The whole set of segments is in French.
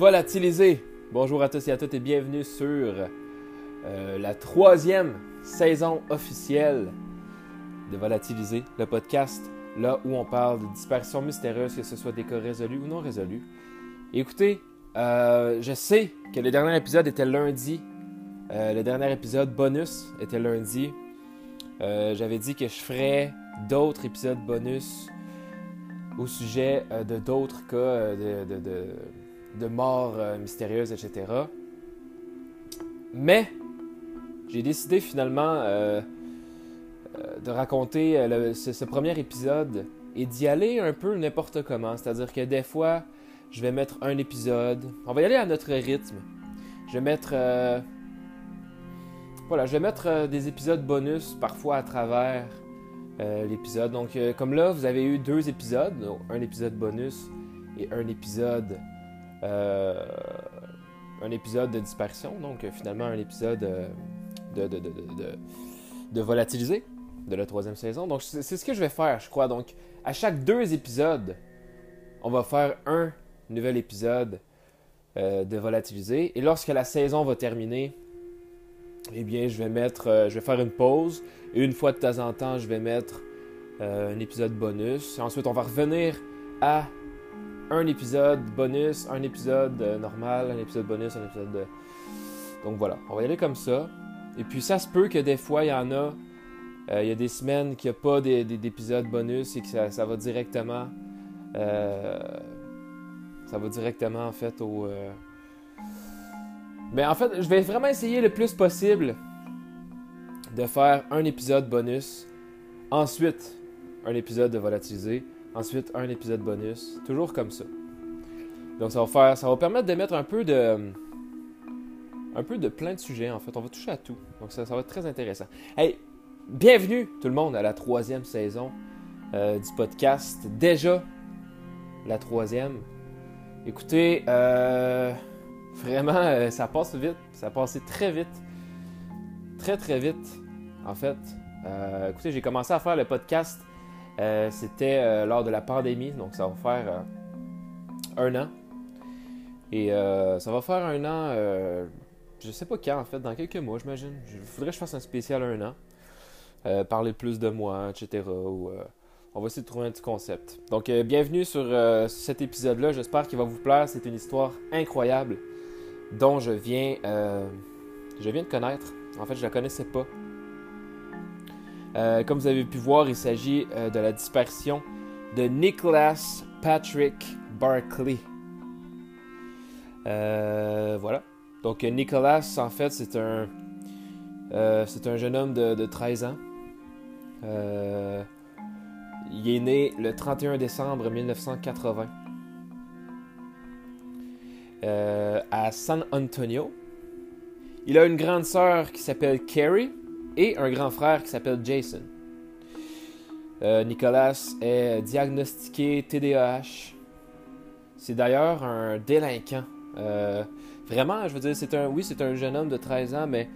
Volatiliser. Bonjour à tous et à toutes et bienvenue sur euh, la troisième saison officielle de Volatiliser, le podcast là où on parle de disparitions mystérieuses, que ce soit des cas résolus ou non résolus. Écoutez, euh, je sais que le dernier épisode était lundi. Euh, le dernier épisode bonus était lundi. J'avais dit que je ferais d'autres épisodes bonus au sujet de d'autres cas de, de morts euh, mystérieuses, etc. Mais j'ai décidé finalement euh, euh, de raconter ce, premier épisode et d'y aller un peu n'importe comment. C'est-à-dire que des fois, je vais mettre un épisode. On va y aller à notre rythme. Je vais mettre. voilà, je vais mettre des épisodes bonus parfois à travers l'épisode. Donc, comme là, vous avez eu deux épisodes, un épisode bonus et un épisode. Euh, un épisode de disparition, donc euh, finalement un épisode euh, de, de, de, de, de, de volatiliser de la troisième saison. Donc, c'est ce que je vais faire, je crois. Donc, à chaque deux épisodes, on va faire un nouvel épisode de volatiliser. Et lorsque la saison va terminer, eh bien, je vais mettre, je vais faire une pause. Et une fois de temps en temps, je vais mettre un épisode bonus. Et ensuite, on va revenir à un épisode bonus, un épisode euh, normal, un épisode bonus, un épisode de... Donc voilà, on va y aller comme ça. Et puis ça se peut que des fois, il y en a, euh, il y a des semaines qu'il n'y a pas d'épisodes bonus et que ça, ça va directement... euh, ça va directement en fait au... Mais en fait, je vais vraiment essayer le plus possible de faire un épisode bonus, ensuite un épisode de volatiliser, ensuite un épisode bonus, toujours comme ça. Donc ça va faire, ça va permettre de mettre un peu de, un peu de plein de sujets en fait. On va toucher à tout. Donc ça, va être très intéressant. Hey, bienvenue tout le monde à la troisième saison euh, du podcast. Déjà la troisième. Écoutez, euh, vraiment, euh, ça passe vite. Ça a passé très vite. Très, très vite, en fait. Écoutez, j'ai commencé à faire le podcast. Euh, C'était euh, lors de la pandémie. Donc, ça va faire euh, un an. Et ça va faire un an, je sais pas quand, en fait, dans quelques mois, j'imagine. Il faudrait que je fasse un spécial un an. Parler plus de moi, etc. On va essayer de trouver un petit concept. Donc, bienvenue sur cet épisode-là. J'espère qu'il va vous plaire. C'est une histoire incroyable dont je viens, je viens de connaître. En fait, je la connaissais pas. Euh, comme vous avez pu voir, il s'agit euh, de la disparition de Nicholas Patrick Barkley. Euh, voilà. Donc, Nicholas, en fait, c'est un, c'est un jeune homme de, de 13 ans. Il est né le 31 décembre 1980 euh, à San Antonio. Il a une grande sœur qui s'appelle Carrie et un grand frère qui s'appelle Jason. Euh, Nicolas est diagnostiqué TDAH. C'est d'ailleurs un délinquant. Euh, vraiment, je veux dire, c'est un, oui, c'est un jeune homme de 13 ans, mais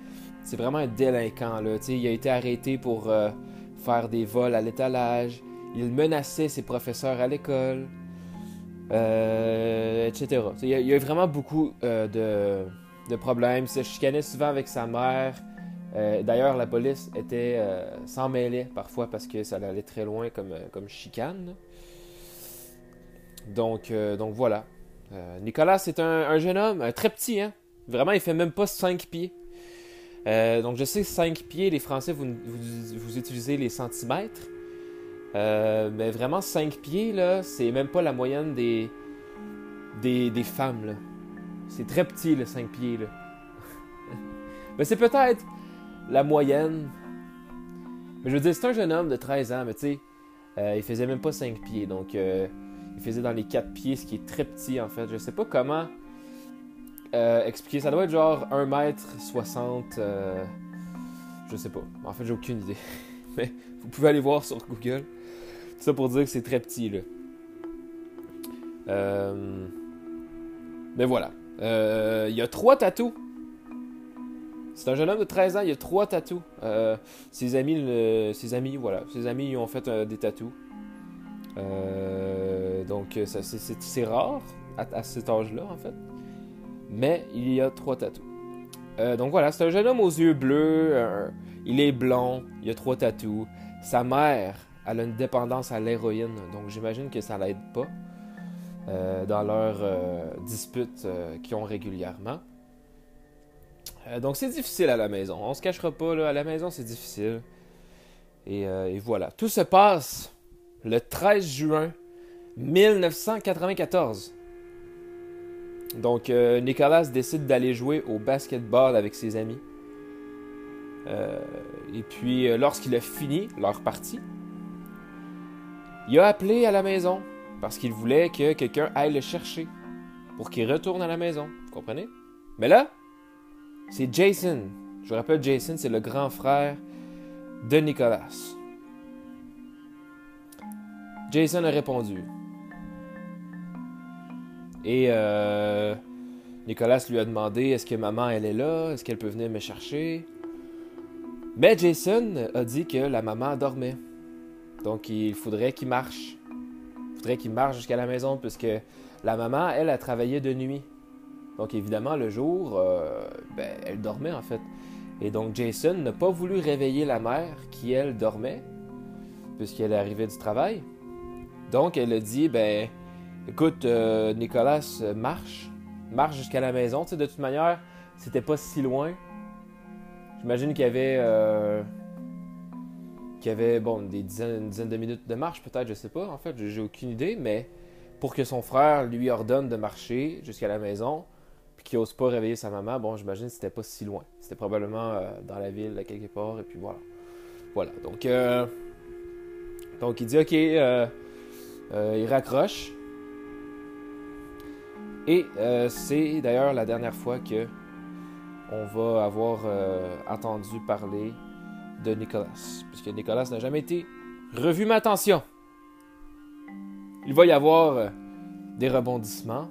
c'est vraiment un délinquant. Là. Il a été arrêté pour euh, faire des vols à l'étalage. Il menaçait ses professeurs à l'école, etc. Il y, a, il y a vraiment beaucoup de, de problèmes. Il se chicanait souvent avec sa mère. Euh, D'ailleurs, la police était euh, s'en parfois parce que ça allait très loin comme, euh, chicane. Donc, euh, donc voilà. Nicolas, c'est un, un jeune homme, très petit, hein. Vraiment, il fait même pas 5 pieds. Donc je sais 5 pieds, les Français, vous, utilisez les centimètres. Mais vraiment 5 pieds, là, c'est même pas la moyenne des, femmes. C'est très petit, le 5 pieds, mais c'est peut-être la moyenne. Mais je veux dire, c'est un jeune homme de 13 ans, mais tu sais, euh, il faisait même pas 5 pieds. Donc, euh, il faisait dans les 4 pieds, ce qui est très petit, en fait. Je sais pas comment euh, expliquer. Ça doit être genre 1m60. Euh, je sais pas. En fait, j'ai aucune idée. Mais vous pouvez aller voir sur Google. Ça pour dire que c'est très petit, là. Mais voilà. Il y a trois tatous. C'est un jeune homme de 13 ans, il a trois tatous. Euh, ses amis, ses amis, voilà, ses amis lui ont fait euh, des tatous. Euh, donc c'est- rare à, cet âge-là en fait. mais il y a trois tatous. Donc voilà, c'est un jeune homme aux yeux bleus, il est blond, il a trois tatous. Sa mère, elle a une dépendance à l'héroïne, donc j'imagine que ça l'aide pas dans leurs disputes qu'ils ont régulièrement. Donc c'est difficile à la maison, on se cachera pas, là, à la maison c'est difficile. Et, et voilà, tout se passe le 13 juin 1994. Donc, euh, Nicolas décide d'aller jouer au basketball avec ses amis. Euh, et puis, euh, lorsqu'il a fini leur partie, il a appelé à la maison parce qu'il voulait que quelqu'un aille le chercher pour qu'il retourne à la maison. Vous comprenez? Mais là, c'est Jason. Je vous rappelle, Jason, c'est le grand frère de Nicolas. Jason a répondu. Et euh, Nicolas lui a demandé est-ce que maman elle est là? Est-ce qu'elle peut venir me chercher? Mais Jason a dit que la maman dormait. Donc il faudrait qu'il marche. Il faudrait qu'il marche jusqu'à la maison puisque la maman, elle, a travaillé de nuit. Donc évidemment, le jour, euh, ben, elle dormait en fait. Et donc Jason n'a pas voulu réveiller la mère qui, elle, dormait, puisqu'elle est arrivée du travail. Donc elle a dit, ben, Écoute, euh, Nicolas euh, marche, marche jusqu'à la maison. Tu sais, de toute manière, c'était pas si loin. J'imagine qu'il y avait, euh, qu'il y avait bon, des dizaines, une dizaine de minutes de marche, peut-être, je sais pas. En fait, j'ai aucune idée, mais pour que son frère lui ordonne de marcher jusqu'à la maison, qu'il n'ose pas réveiller sa maman, bon, j'imagine que c'était pas si loin. C'était probablement dans la ville, quelque part, et puis voilà. Voilà. Donc, donc il dit, ok, il raccroche. Et euh, c'est d'ailleurs la dernière fois que on va avoir euh, entendu parler de Nicolas, puisque Nicolas n'a jamais été revu. Mais attention, il va y avoir euh, des rebondissements.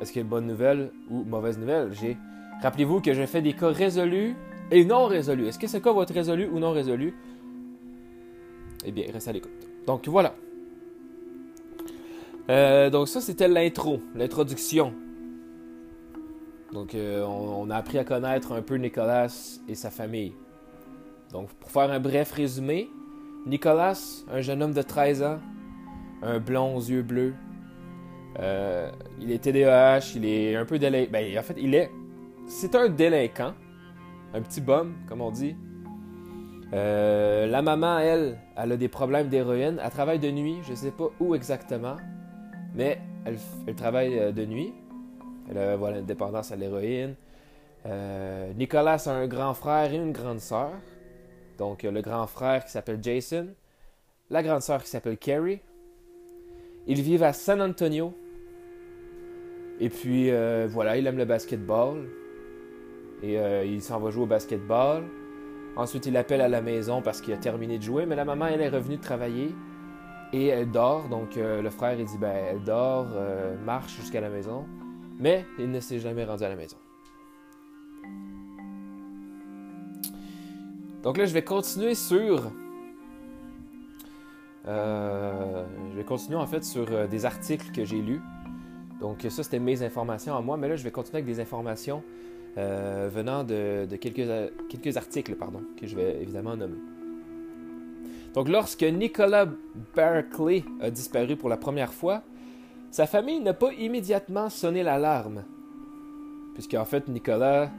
Est-ce qu'il y a une bonne nouvelle ou mauvaise nouvelle rappelez-vous que j'ai fait des cas résolus et non résolus. Est-ce que ce cas va être résolu ou non résolu? Eh bien, reste à l'écoute. Donc voilà. Euh, donc ça, c'était l'intro, l'introduction. Donc euh, on, a appris à connaître un peu Nicolas et sa famille. Donc pour faire un bref résumé, Nicolas, un jeune homme de 13 ans, un blond aux yeux bleus. Euh, il est TDAH, il est un peu délinquant. Ben, en fait, il est. C'est un délinquant. Un petit bum, comme on dit. la maman, elle, elle a des problèmes d'héroïne. Elle travaille de nuit, je sais pas où exactement. Mais elle, travaille euh, de nuit. Elle a voilà, une dépendance à l'héroïne. Euh, Nicolas a un grand frère et une grande sœur. Donc, le grand frère qui s'appelle Jason, la grande sœur qui s'appelle Carrie. Ils vivent à San Antonio. Et puis, euh, voilà, il aime le basketball. Et il s'en va jouer au basketball. Ensuite, il appelle à la maison parce qu'il a terminé de jouer. Mais la maman, elle est revenue de travailler. Et elle dort, donc euh, le frère il dit ben elle dort, euh, marche jusqu'à la maison, mais il ne s'est jamais rendu à la maison. Donc là je vais continuer sur, euh, je vais continuer en fait sur des articles que j'ai lus. Donc ça c'était mes informations à moi, mais là je vais continuer avec des informations venant de, de quelques, quelques articles pardon que je vais évidemment nommer. Donc lorsque Nicolas Berkeley a disparu pour la première fois, sa famille n'a pas immédiatement sonné l'alarme. Puisqu'en fait, Nicolas,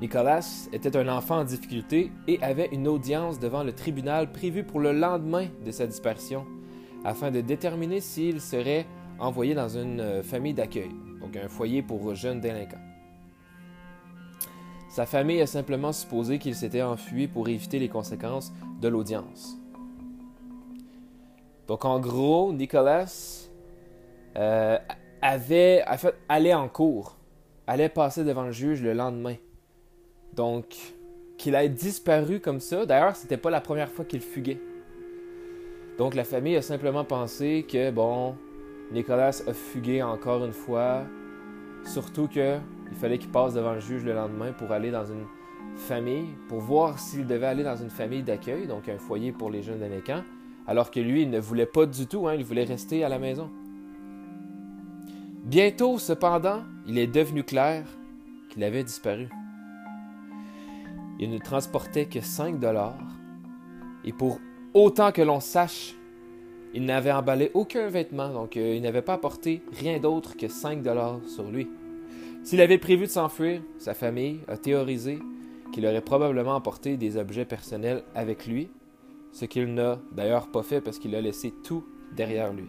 Nicolas était un enfant en difficulté et avait une audience devant le tribunal prévue pour le lendemain de sa disparition, afin de déterminer s'il serait envoyé dans une euh, famille d'accueil, donc un foyer pour jeunes délinquants. Sa famille a simplement supposé qu'il s'était enfui pour éviter les conséquences de l'audience. Donc en gros, Nicolas euh, avait, allait en cours, allait passer devant le juge le lendemain. Donc qu'il ait disparu comme ça, d'ailleurs, c'était pas la première fois qu'il fuguait. Donc la famille a simplement pensé que bon, Nicolas a fugué encore une fois, surtout que il fallait qu'il passe devant le juge le lendemain pour aller dans une famille, pour voir s'il devait aller dans une famille d'accueil, donc un foyer pour les jeunes délinquants, alors que lui, il ne voulait pas du tout, hein, il voulait rester à la maison. Bientôt, cependant, il est devenu clair qu'il avait disparu. Il ne transportait que 5 dollars, et pour autant que l'on sache, il n'avait emballé aucun vêtement, donc euh, il n'avait pas apporté rien d'autre que 5 dollars sur lui. S'il avait prévu de s'enfuir, sa famille a théorisé qu'il aurait probablement emporté des objets personnels avec lui, ce qu'il n'a d'ailleurs pas fait parce qu'il a laissé tout derrière lui.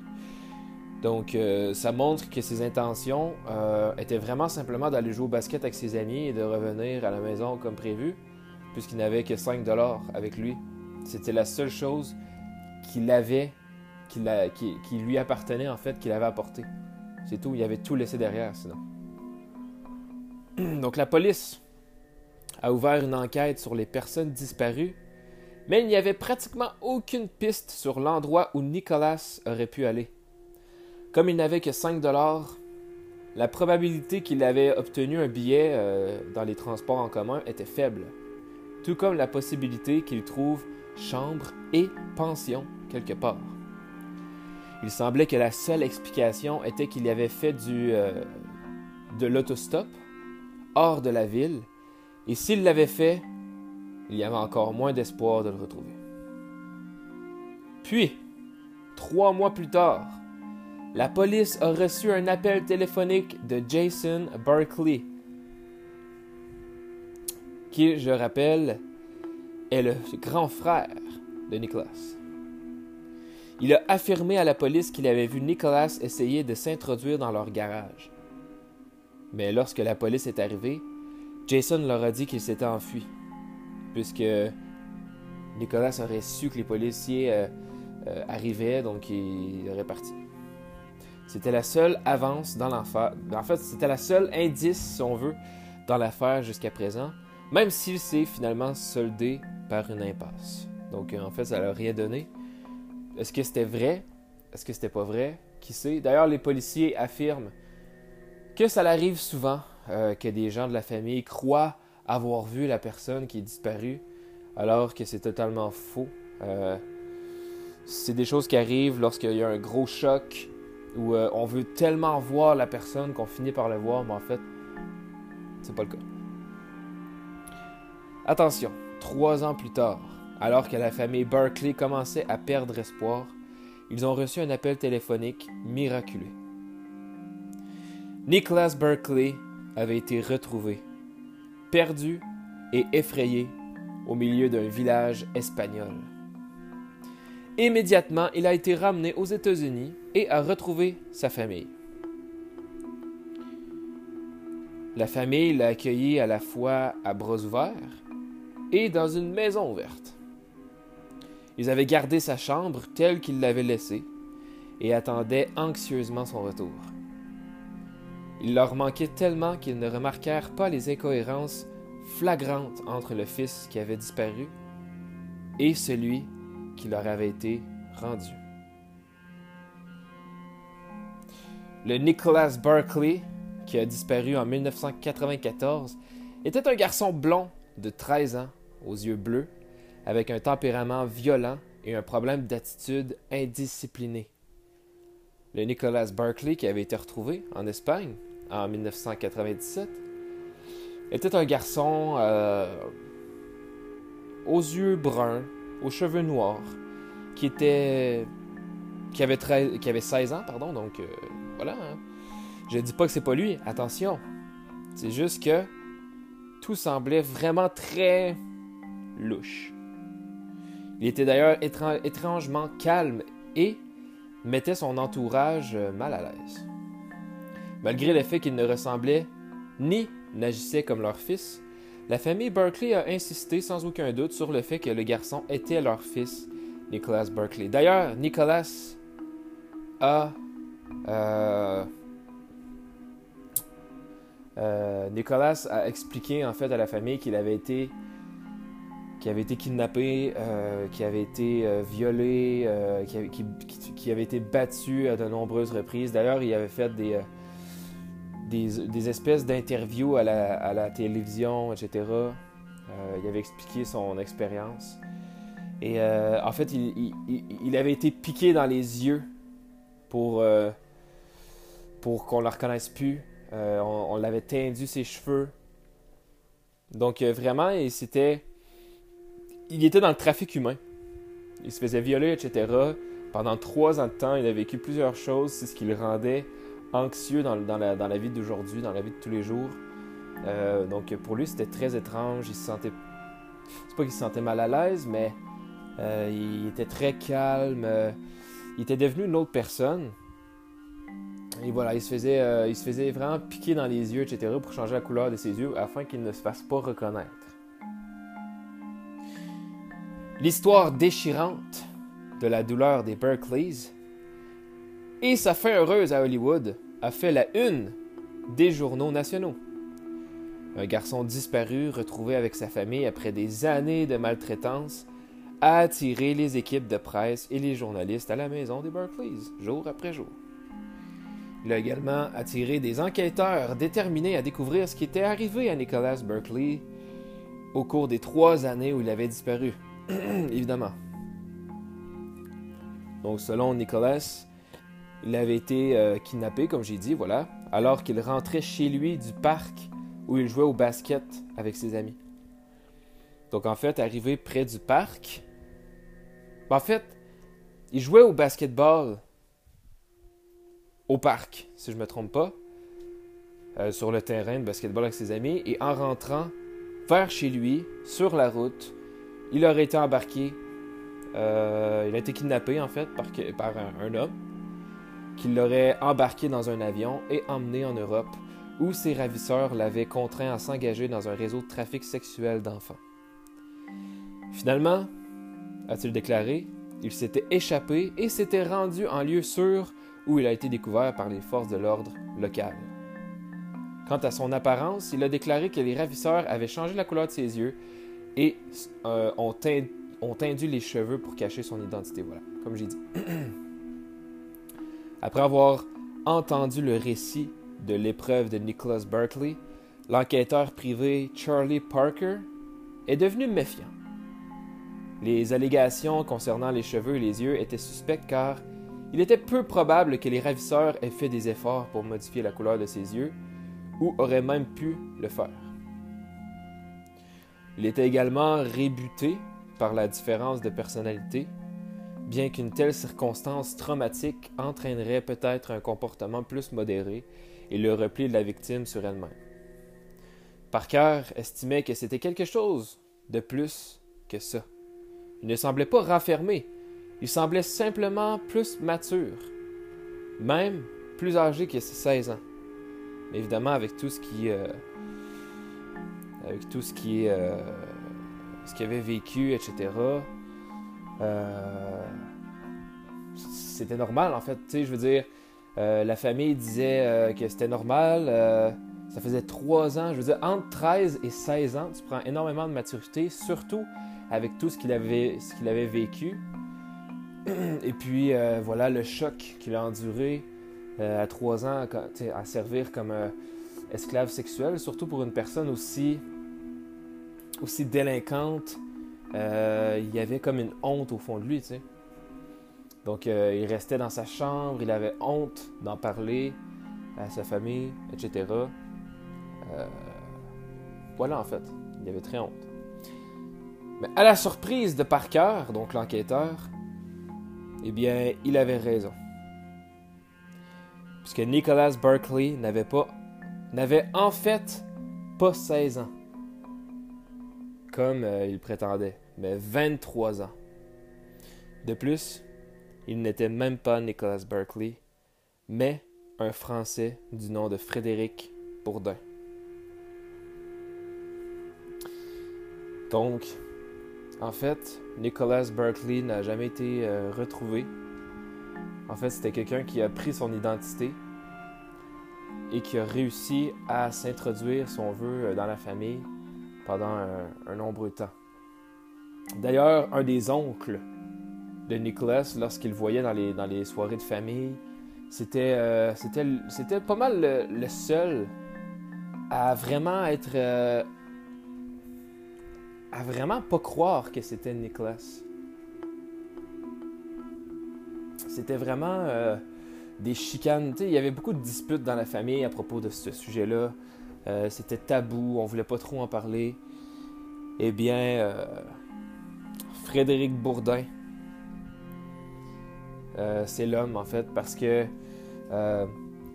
Donc euh, ça montre que ses intentions euh, étaient vraiment simplement d'aller jouer au basket avec ses amis et de revenir à la maison comme prévu, puisqu'il n'avait que 5 dollars avec lui. C'était la seule chose qu'il avait, qui, lui appartenait en fait, qu'il avait apporté. C'est tout, il avait tout laissé derrière sinon. Donc la police a ouvert une enquête sur les personnes disparues, mais il n'y avait pratiquement aucune piste sur l'endroit où Nicolas aurait pu aller. Comme il n'avait que 5 dollars, la probabilité qu'il avait obtenu un billet euh, dans les transports en commun était faible, tout comme la possibilité qu'il trouve chambre et pension quelque part. Il semblait que la seule explication était qu'il avait fait du, euh, de l'autostop hors de la ville, et s'il l'avait fait, il y avait encore moins d'espoir de le retrouver. Puis, trois mois plus tard, la police a reçu un appel téléphonique de Jason Barkley, qui, je rappelle, est le grand frère de Nicholas. Il a affirmé à la police qu'il avait vu Nicholas essayer de s'introduire dans leur garage. Mais lorsque la police est arrivée, Jason leur a dit qu'il s'était enfui, puisque Nicolas aurait su que les policiers euh, euh, arrivaient, donc il aurait parti. C'était la seule avance dans l'affaire. En fait, c'était la seule indice, si on veut, dans l'affaire jusqu'à présent, même s'il s'est finalement soldé par une impasse. Donc, en fait, ça n'a rien donné. Est-ce que c'était vrai? Est-ce que c'était pas vrai? Qui sait? D'ailleurs, les policiers affirment que ça arrive souvent euh, que des gens de la famille croient avoir vu la personne qui est disparue, alors que c'est totalement faux. Euh, c'est des choses qui arrivent lorsqu'il y a un gros choc, où euh, on veut tellement voir la personne qu'on finit par le voir, mais en fait, c'est pas le cas. Attention, trois ans plus tard, alors que la famille Berkeley commençait à perdre espoir, ils ont reçu un appel téléphonique miraculeux. Nicholas Berkeley avait été retrouvé, perdu et effrayé au milieu d'un village espagnol. Immédiatement, il a été ramené aux États-Unis et a retrouvé sa famille. La famille l'a accueilli à la fois à bras ouverts et dans une maison ouverte. Ils avaient gardé sa chambre telle qu'il l'avait laissée et attendaient anxieusement son retour. Il leur manquait tellement qu'ils ne remarquèrent pas les incohérences flagrantes entre le fils qui avait disparu et celui qui leur avait été rendu. Le Nicholas Berkeley, qui a disparu en 1994, était un garçon blond de 13 ans, aux yeux bleus, avec un tempérament violent et un problème d'attitude indisciplinée. Le Nicholas Berkeley, qui avait été retrouvé en Espagne en 1997, était un garçon euh, aux yeux bruns, aux cheveux noirs, qui était qui avait, qui avait 16 ans, pardon, donc euh, voilà. Hein. Je dis pas que c'est pas lui, attention. C'est juste que tout semblait vraiment très louche. Il était d'ailleurs étrangement calme et mettait son entourage euh, mal à l'aise. Malgré le fait qu'il ne ressemblait ni n'agissait comme leur fils, la famille Berkeley a insisté sans aucun doute sur le fait que le garçon était leur fils, Nicholas Berkeley. D'ailleurs, Nicholas a euh, euh, Nicolas a expliqué en fait à la famille qu'il avait été qui avait été kidnappé, euh, qui avait été euh, violé, euh, qui, avait, été battu à de nombreuses reprises. D'ailleurs, il avait fait des, des, espèces d'interviews à la, télévision, etc. il avait expliqué son expérience. Et en fait, il, avait été piqué dans les yeux pour, pour qu'on ne la reconnaisse plus. on, l'avait tendu ses cheveux. Donc vraiment, il, il était dans le trafic humain. Il se faisait violer, etc. Pendant trois ans de temps, il a vécu plusieurs choses. C'est ce qui le rendait anxieux dans, la, vie d'aujourd'hui, dans la vie de tous les jours. Euh, donc pour lui, c'était très étrange. Il se sentait. C'est pas qu'il se sentait mal à l'aise, mais euh, il était très calme. il était devenu une autre personne. Et voilà, il se, faisait, il se faisait vraiment piquer dans les yeux, etc., pour changer la couleur de ses yeux afin qu'il ne se fasse pas reconnaître. L'histoire déchirante de la douleur des Berkeleys et sa fin heureuse à Hollywood a fait la une des journaux nationaux. Un garçon disparu, retrouvé avec sa famille après des années de maltraitance, a attiré les équipes de presse et les journalistes à la maison des Berkeleys, jour après jour. Il a également attiré des enquêteurs déterminés à découvrir ce qui était arrivé à Nicholas Berkeley au cours des trois années où il avait disparu. Évidemment. Donc, selon Nicholas, il avait été euh, kidnappé, comme j'ai dit, voilà, alors qu'il rentrait chez lui du parc où il jouait au basket avec ses amis. Donc, en fait, arrivé près du parc, en fait, il jouait au basketball au parc, si je ne me trompe pas, euh, sur le terrain de basketball avec ses amis, et en rentrant vers chez lui, sur la route, il aurait été embarqué. Euh, il a été kidnappé, en fait, par, un, homme qui l'aurait embarqué dans un avion et emmené en Europe, où ses ravisseurs l'avaient contraint à s'engager dans un réseau de trafic sexuel d'enfants. Finalement, a-t-il déclaré, il s'était échappé et s'était rendu en lieu sûr où il a été découvert par les forces de l'ordre locales. Quant à son apparence, il a déclaré que les ravisseurs avaient changé la couleur de ses yeux et euh, ont, tendu les cheveux pour cacher son identité. Voilà, comme j'ai dit. Après avoir entendu le récit de l'épreuve de Nicholas Berkeley, l'enquêteur privé Charlie Parker est devenu méfiant. Les allégations concernant les cheveux et les yeux étaient suspectes car il était peu probable que les ravisseurs aient fait des efforts pour modifier la couleur de ses yeux ou auraient même pu le faire. Il était également rébuté par la différence de personnalité, bien qu'une telle circonstance traumatique entraînerait peut-être un comportement plus modéré et le repli de la victime sur elle-même. Parker estimait que c'était quelque chose de plus que ça. Il ne semblait pas renfermé, il semblait simplement plus mature, même plus âgé que ses 16 ans. Mais évidemment, avec tout ce qui, euh, avec tout ce qui euh, ce qu'il avait vécu, etc. Euh, c'était normal en fait. Tu sais, je veux dire, euh, la famille disait que c'était normal. ça faisait trois ans. Je veux dire, entre 13 et 16 ans, tu prends énormément de maturité, surtout avec tout ce qu'il avait, ce qu'il avait vécu. Et puis, voilà, le choc qu'il a enduré à trois ans à servir comme esclave sexuel, surtout pour une personne aussi aussi délinquante, euh, il y avait comme une honte au fond de lui, tu sais. Donc, euh, il restait dans sa chambre, il avait honte d'en parler à sa famille, etc. Euh, voilà, en fait, il avait très honte. Mais à la surprise de Parker, donc l'enquêteur, eh bien, il avait raison. Puisque Nicholas Berkeley n'avait pas, n'avait en fait pas 16 ans comme euh, il prétendait, mais 23 ans. De plus, il n'était même pas Nicholas Berkeley, mais un Français du nom de Frédéric Bourdin. Donc, en fait, Nicholas Berkeley n'a jamais été euh, retrouvé. En fait, c'était quelqu'un qui a pris son identité et qui a réussi à s'introduire, si on veut, euh, dans la famille pendant un, nombreux temps. D'ailleurs, un des oncles de Nicholas, lorsqu'il voyait dans les, dans les soirées de famille, c'était euh, pas mal le, seul à vraiment être. Euh, à vraiment pas croire que c'était Nicholas. C'était vraiment. Euh, des chicanes. il y avait beaucoup de disputes dans la famille à propos de ce sujet-là. Euh, c'était tabou, on voulait pas trop en parler. Eh bien, euh, Frédéric Bourdin, euh, c'est l'homme en fait, parce que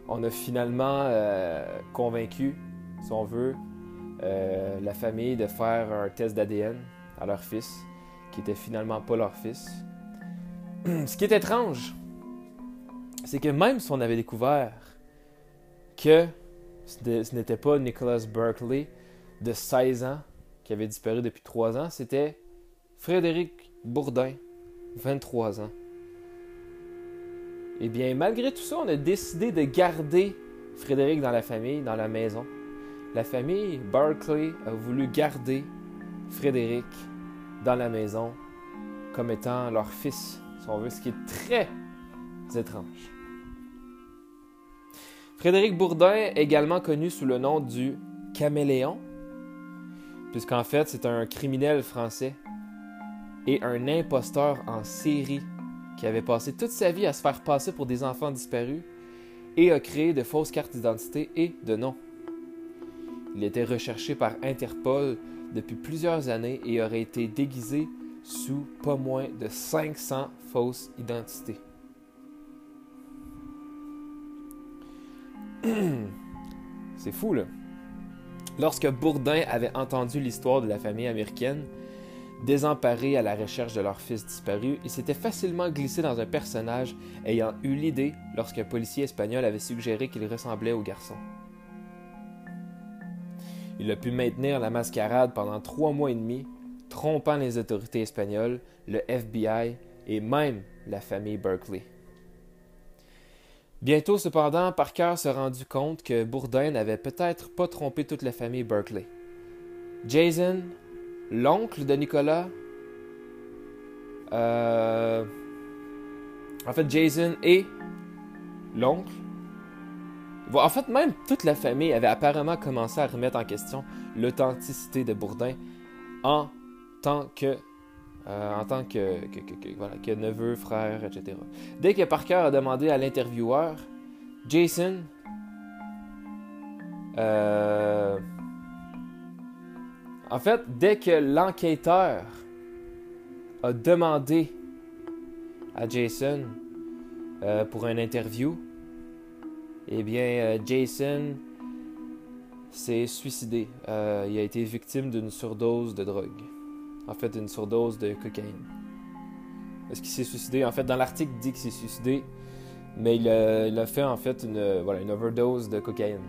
on a finalement convaincu, si on veut, la famille de faire un test d'ADN à leur fils, qui était finalement pas leur fils. Ce qui est étrange, c'est que même si on avait découvert que ce n'était pas Nicholas Berkeley de 16 ans qui avait disparu depuis 3 ans, c'était Frédéric Bourdin, 23 ans. Eh bien, malgré tout ça, on a décidé de garder Frédéric dans la famille, dans la maison. La famille Berkeley a voulu garder Frédéric dans la maison comme étant leur fils, si on veut, ce qui est très étrange. Frédéric Bourdin, également connu sous le nom du Caméléon, puisqu'en fait c'est un criminel français et un imposteur en série qui avait passé toute sa vie à se faire passer pour des enfants disparus et a créé de fausses cartes d'identité et de noms. Il était recherché par Interpol depuis plusieurs années et aurait été déguisé sous pas moins de 500 fausses identités. C'est fou, là. Lorsque Bourdin avait entendu l'histoire de la famille américaine, désemparée à la recherche de leur fils disparu, il s'était facilement glissé dans un personnage ayant eu l'idée lorsqu'un policier espagnol avait suggéré qu'il ressemblait au garçon. Il a pu maintenir la mascarade pendant trois mois et demi, trompant les autorités espagnoles, le FBI et même la famille Berkeley. Bientôt, cependant, Parker se rendu compte que Bourdin n'avait peut-être pas trompé toute la famille Berkeley. Jason, l'oncle de Nicolas, euh, en fait, Jason et l'oncle, en fait, même toute la famille avait apparemment commencé à remettre en question l'authenticité de Bourdin en tant que euh, en tant que, neveu, frère, etc. Dès que Parker a demandé à l'intervieweur, Jason, euh, en fait, dès que l'enquêteur a demandé à Jason euh, pour une interview, eh bien, Jason s'est suicidé. il a été victime d'une surdose de drogue en fait une surdose de cocaïne. Est-ce qu'il s'est suicidé? En fait, dans l'article, dit qu'il s'est suicidé, mais il a, fait en fait une, voilà, une overdose de cocaïne.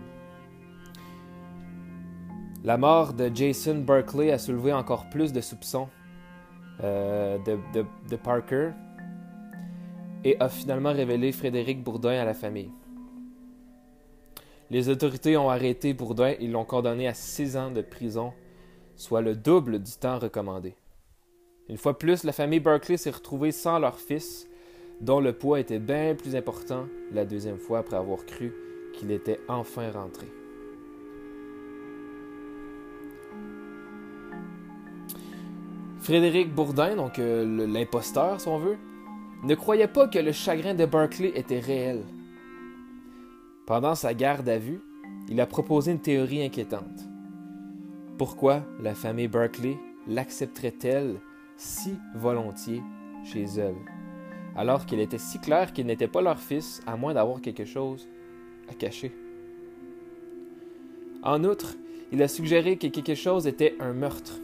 La mort de Jason Berkeley a soulevé encore plus de soupçons euh, de, de, Parker et a finalement révélé Frédéric Bourdin à la famille. Les autorités ont arrêté Bourdin et l'ont condamné à six ans de prison soit le double du temps recommandé. Une fois plus, la famille Berkeley s'est retrouvée sans leur fils, dont le poids était bien plus important la deuxième fois après avoir cru qu'il était enfin rentré. Frédéric Bourdin, donc euh, l'imposteur si on veut, ne croyait pas que le chagrin de Berkeley était réel. Pendant sa garde à vue, il a proposé une théorie inquiétante. Pourquoi la famille Berkeley l'accepterait-elle si volontiers chez elle, alors qu'il était si clair qu'il n'était pas leur fils, à moins d'avoir quelque chose à cacher? En outre, il a suggéré que quelque chose était un meurtre.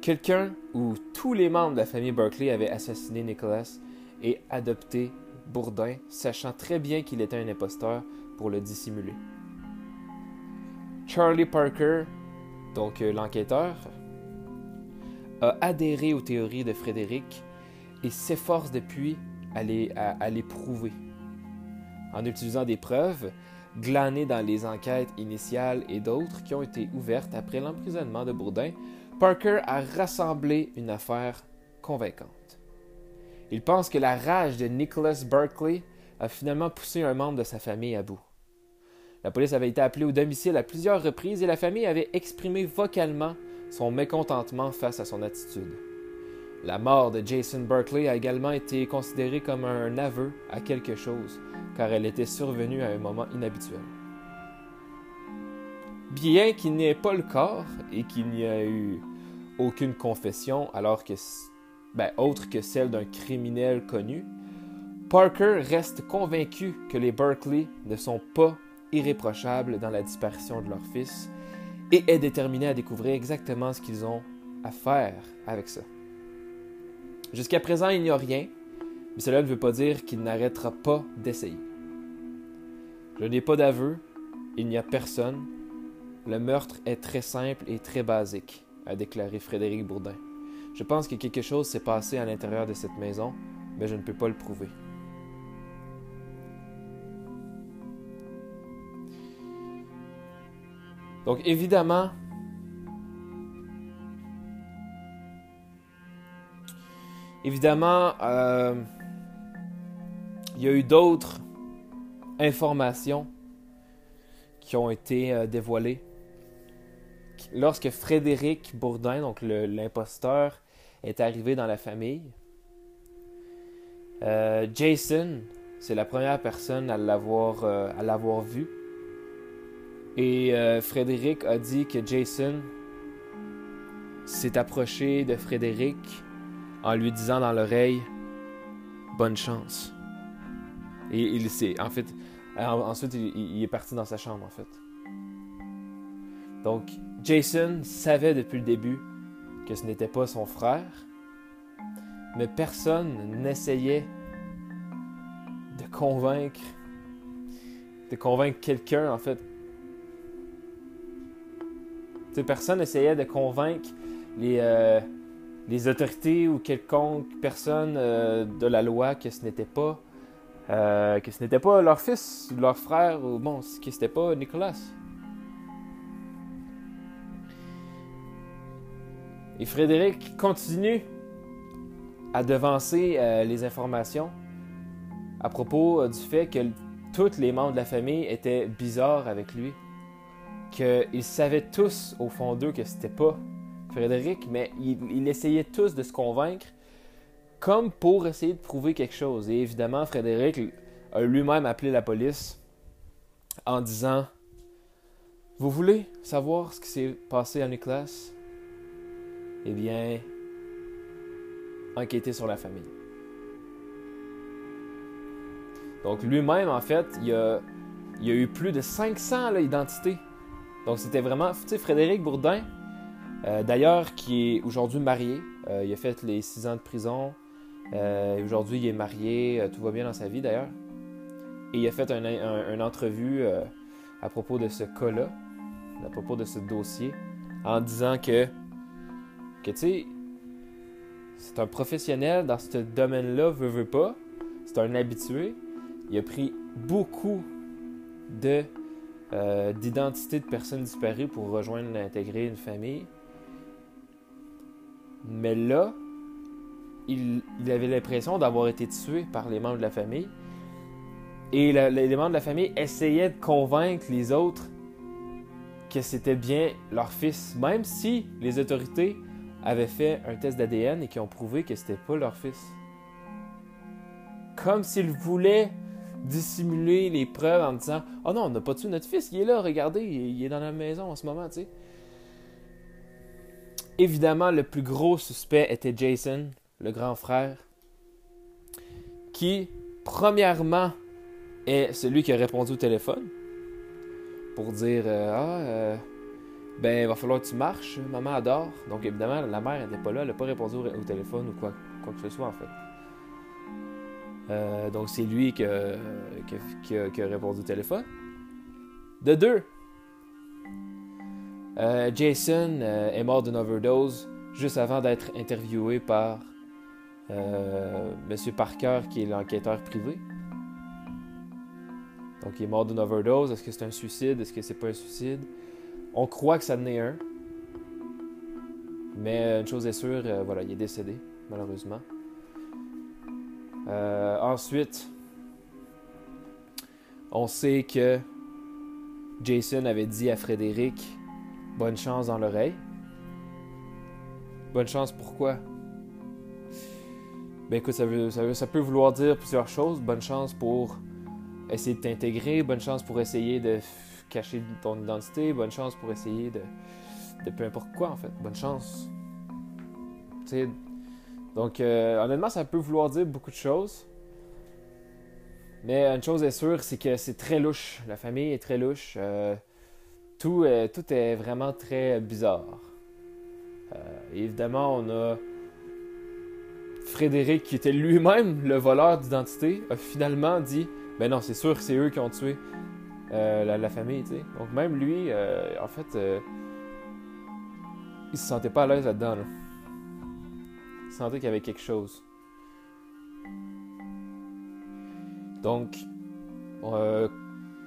Quelqu'un ou tous les membres de la famille Berkeley avaient assassiné Nicholas et adopté Bourdin, sachant très bien qu'il était un imposteur pour le dissimuler. Charlie Parker donc euh, l'enquêteur, a adhéré aux théories de Frédéric et s'efforce depuis à les, à, les prouver. En utilisant des preuves glanées dans les enquêtes initiales et d'autres qui ont été ouvertes après l'emprisonnement de Bourdin, Parker a rassemblé une affaire convaincante. Il pense que la rage de Nicholas Berkeley a finalement poussé un membre de sa famille à bout. La police avait été appelée au domicile à plusieurs reprises et la famille avait exprimé vocalement son mécontentement face à son attitude. La mort de Jason Berkeley a également été considérée comme un aveu à quelque chose, car elle était survenue à un moment inhabituel. Bien qu'il n'y ait pas le corps et qu'il n'y ait eu aucune confession, ben, autre que celle d'un criminel connu, Parker reste convaincu que les Berkeley ne sont pas irréprochables dans la disparition de leur fils et est déterminé à découvrir exactement ce qu'ils ont à faire avec ça. Jusqu'à présent, il n'y a rien, mais cela ne veut pas dire qu'il n'arrêtera pas d'essayer. Je n'ai pas d'aveu, il n'y a personne. Le meurtre est très simple et très basique, a déclaré Frédéric Bourdin. Je pense que quelque chose s'est passé à l'intérieur de cette maison, mais je ne peux pas le prouver. Donc évidemment, évidemment, euh, il y a eu d'autres informations qui ont été euh, dévoilées. Lorsque Frédéric Bourdin, donc l'imposteur, est arrivé dans la famille, euh, Jason, c'est la première personne à l'avoir à l'avoir vu. Et euh, Frédéric a dit que Jason s'est approché de Frédéric en lui disant dans l'oreille Bonne chance. Et il s'est. En fait, ensuite, il, est parti dans sa chambre, en fait. Donc, Jason savait depuis le début que ce n'était pas son frère, mais personne n'essayait de convaincre, de convaincre quelqu'un, en fait, personne n'essayait de convaincre les, euh, autorités ou quelconque personne euh, de la loi que ce n'était pas euh, que ce n'était pas leur fils, leur frère, ou bon, que ce n'était pas Nicolas. Et Frédéric continue à devancer les informations à propos du fait que tous les membres de la famille étaient bizarres avec lui qu'ils savaient tous au fond d'eux que c'était pas Frédéric, mais ils, essayaient tous de se convaincre comme pour essayer de prouver quelque chose. Et évidemment, Frédéric a lui-même appelé la police en disant Vous voulez savoir ce qui s'est passé à Nicolas Eh bien, enquêtez sur la famille. Donc lui-même, en fait, il a, il a eu plus de 500 identités donc c'était vraiment, tu sais, Frédéric Bourdin, euh, d'ailleurs, qui est aujourd'hui marié. Euh, il a fait les six ans de prison. Euh, aujourd'hui, il est marié. tout va bien dans sa vie, d'ailleurs. Et il a fait une un, entrevue à propos de ce cas-là, à propos de ce dossier, en disant que, que tu sais, c'est un professionnel dans ce domaine-là, veut, veut pas. C'est un habitué. Il a pris beaucoup de euh, d'identité de personnes disparues pour rejoindre, intégrer une famille. Mais là, il, avait l'impression d'avoir été tué par les membres de la famille. Et les membres de la famille essayaient de convaincre les autres que c'était bien leur fils, même si les autorités avaient fait un test d'ADN et qui ont prouvé que c'était pas leur fils. Comme s'ils voulaient dissimuler les preuves en disant Oh non, on n'a pas tué notre fils, il est là, regardez, il est dans la maison en ce moment, tu sais. Évidemment, le plus gros suspect était Jason, le grand frère, qui, premièrement, est celui qui a répondu au téléphone pour dire euh, Ah, euh, ben, il va falloir que tu marches, maman adore. Donc, évidemment, la mère n'était pas là, elle n'a pas répondu au, téléphone ou quoi, quoi que ce soit, en fait. Euh, donc, c'est lui qui a, répondu au téléphone. De deux, euh, Jason euh, est mort d'une overdose juste avant d'être interviewé par Monsieur Parker, qui est l'enquêteur privé. Donc, il est mort d'une overdose. Est-ce que c'est un suicide? Est-ce que c'est pas un suicide? On croit que ça en est un. Mais une chose est sûre, voilà, il est décédé, malheureusement. Euh, ensuite, on sait que Jason avait dit à Frédéric Bonne chance dans l'oreille. Bonne chance pourquoi? Ben écoute, ça, peut vouloir dire plusieurs choses. Bonne chance pour essayer de t'intégrer, bonne chance pour essayer de cacher ton identité, bonne chance pour essayer de, de peu importe quoi en fait. Bonne chance. sais, donc euh, honnêtement, ça peut vouloir dire beaucoup de choses. Mais une chose est sûre, c'est que c'est très louche. La famille est très louche. Euh, tout, est, tout est vraiment très bizarre. Euh, évidemment, on a Frédéric, qui était lui-même le voleur d'identité, a finalement dit Ben non, c'est sûr que c'est eux qui ont tué euh, la, famille. Donc, même lui, euh, en fait, il se sentait pas à l'aise là-dedans. Il sentait qu'il y avait quelque chose. Donc,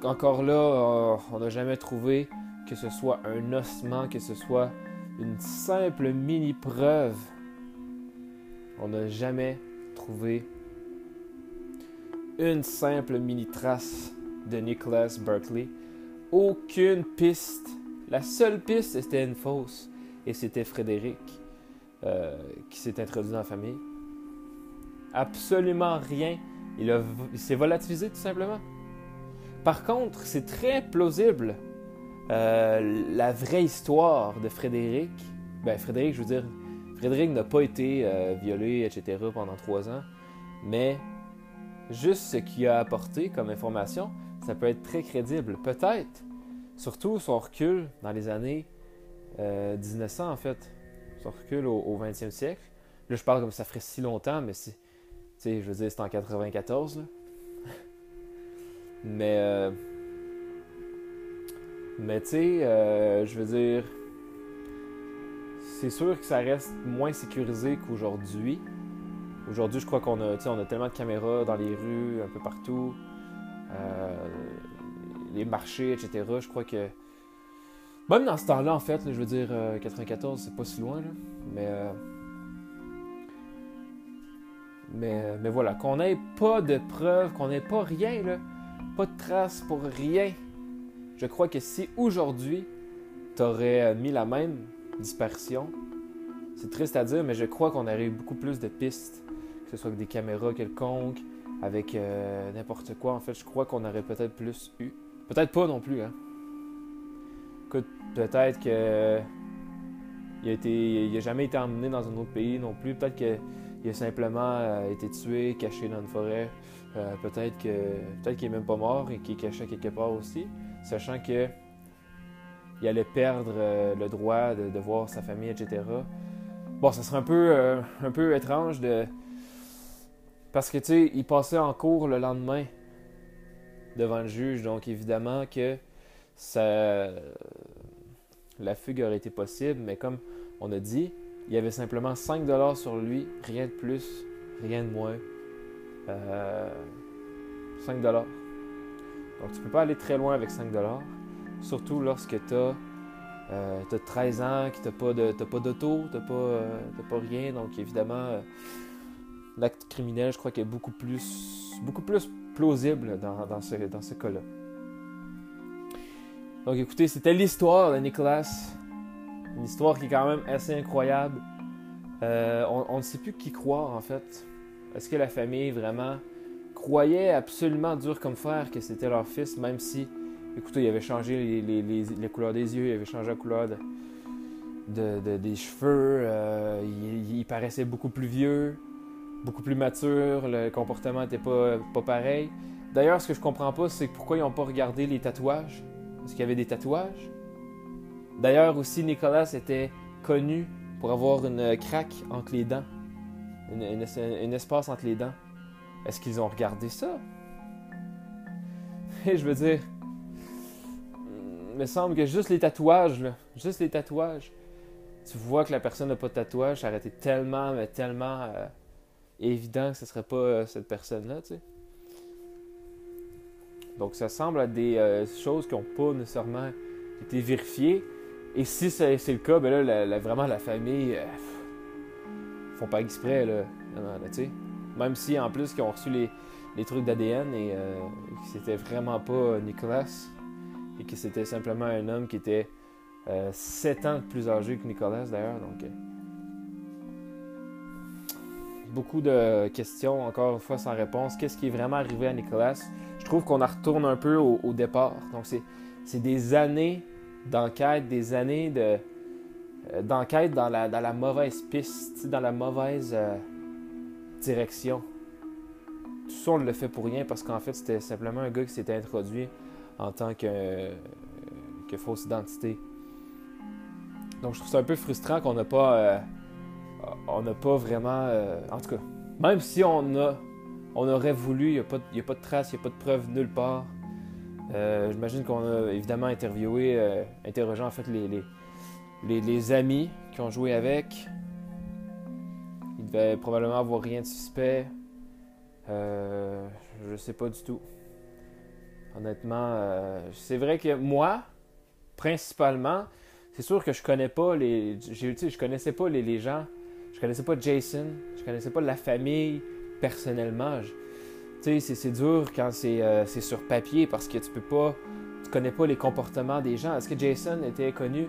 encore là, on n'a jamais trouvé que ce soit un ossement, que ce soit une simple mini-preuve. On n'a jamais trouvé une simple mini-trace de Nicholas Berkeley. Aucune piste. La seule piste, c'était une fausse. Et c'était Frédéric euh, qui s'est introduit dans la famille. Absolument rien. Il, s'est volatilisé tout simplement. Par contre, c'est très plausible euh, la vraie histoire de Frédéric, ben Frédéric, je veux dire, Frédéric n'a pas été euh, violé, etc. pendant trois ans, mais juste ce qu'il a apporté comme information, ça peut être très crédible. Peut-être, surtout son recul dans les années 1900 euh, en fait, son recul au, 20e siècle. Là, je parle comme ça ferait si longtemps, mais c'est, tu sais, je veux dire, c'est en 94 là. mais mais tu sais, euh, je veux dire, c'est sûr que ça reste moins sécurisé qu'aujourd'hui. Aujourd'hui, je crois qu'on a, on a tellement de caméras dans les rues, un peu partout, euh, les marchés, etc. Je crois que même dans ce temps-là, en fait, je veux dire, 94, euh, c'est pas si loin, là, mais mais, mais voilà, qu'on n'ait pas de preuves, qu'on n'ait pas rien, là, pas de traces pour rien je crois que si aujourd'hui, tu aurais euh, mis la même dispersion, c'est triste à dire, mais je crois qu'on aurait eu beaucoup plus de pistes, que ce soit avec des caméras quelconques, avec euh, n'importe quoi. En fait, je crois qu'on aurait peut-être plus eu. Peut-être pas non plus, hein. Écoute, peut-être que. Il a, été, il a jamais été emmené dans un autre pays non plus. Peut-être qu'il a simplement euh, été tué, caché dans une forêt. peut-être que peut-être qu'il est même pas mort et qu'il est caché quelque part aussi sachant que il allait perdre euh, le droit de, voir sa famille, etc. Bon, ça serait un peu, euh, un peu étrange de. Parce que, tu sais, il passait en cours le lendemain devant le juge, donc évidemment que La fugue aurait été possible, mais comme on a dit, il y avait simplement 5$ sur lui, rien de plus, rien de moins. Euh, 5$. Donc, tu peux pas aller très loin avec 5 surtout lorsque tu as, 13 ans, que tu n'as pas d'auto, tu n'as pas, euh, pas rien. Donc, évidemment, euh, l'acte criminel, je crois qu'il est beaucoup plus, beaucoup plus plausible dans, dans ce, dans ce cas-là. Donc, écoutez, c'était l'histoire de Nicolas. Une histoire qui est quand même assez incroyable. Euh, on, ne sait plus qui croire, en fait. Est-ce que la famille vraiment croyaient absolument dur comme fer que c'était leur fils, même si, écoutez, il avait changé les, les, couleurs des yeux, il avait changé la couleur de, des cheveux, euh, il, paraissait beaucoup plus vieux, beaucoup plus mature, le comportement n'était pas, pas pareil. D'ailleurs, ce que je comprends pas, c'est pourquoi ils n'ont pas regardé les tatouages. Est-ce qu'il avait des tatouages? D'ailleurs, aussi, Nicolas était connu pour avoir une craque entre les dents, un espace entre les dents. Est-ce qu'ils ont regardé ça? Et je veux dire, il me semble que juste les tatouages, juste les tatouages, tu vois que la personne n'a pas de tatouage, ça aurait été tellement, mais tellement euh, évident que ce serait pas euh, cette personne-là, tu sais. Donc ça semble à des euh, choses qui n'ont pas nécessairement été vérifiées. Et si c'est le cas, ben là, vraiment la famille, ils font pas exprès, là. Même si en plus qu'ils ont reçu les, trucs d'ADN et euh, que c'était vraiment pas Nicolas et que c'était simplement un homme qui était 7 euh, ans plus âgé que Nicolas d'ailleurs. Donc, euh, beaucoup de questions, encore une fois sans réponse. Qu'est-ce qui est vraiment arrivé à Nicolas? Je trouve qu'on en retourne un peu au, départ. Donc c'est des années d'enquête, des années de euh, d'enquête dans la, dans la mauvaise piste, dans la mauvaise euh, direction. Tout ça, on le fait pour rien parce qu'en fait, c'était simplement un gars qui s'était introduit en tant que, que fausse identité. Donc, je trouve ça un peu frustrant qu'on n'a pas, euh, on n'a pas vraiment, en tout cas, même si on a, on aurait voulu, il n'y a, pas, de traces, il n'y a pas de preuves nulle part. J'imagine qu'on a évidemment interviewé, interrogé en fait les, les, amis qui ont joué avec. Il devait probablement avoir rien de suspect. Euh, je sais pas du tout. Honnêtement, euh, c'est vrai que moi, principalement, c'est sûr que je connais pas les. Je connaissais pas les, gens. Je connaissais pas Jason. Je connaissais pas la famille personnellement. Tu sais, c'est dur quand euh, c'est sur papier parce que tu peux pas. Tu connais pas les comportements des gens. Est-ce que Jason était connu